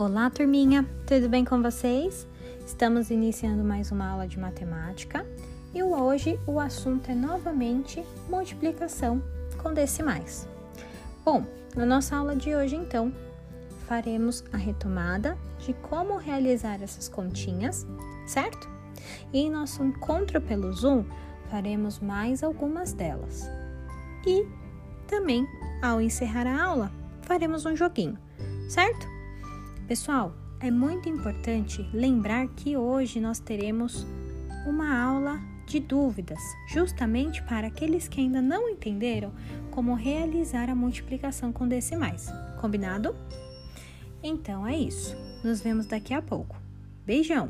Olá, turminha! Tudo bem com vocês? Estamos iniciando mais uma aula de matemática e hoje o assunto é novamente multiplicação com decimais. Bom, na nossa aula de hoje, então, faremos a retomada de como realizar essas continhas, certo? E em nosso encontro pelo Zoom, faremos mais algumas delas. E também, ao encerrar a aula, faremos um joguinho, certo? Pessoal, é muito importante lembrar que hoje nós teremos uma aula de dúvidas, justamente para aqueles que ainda não entenderam como realizar a multiplicação com decimais. Combinado? Então é isso. Nos vemos daqui a pouco. Beijão!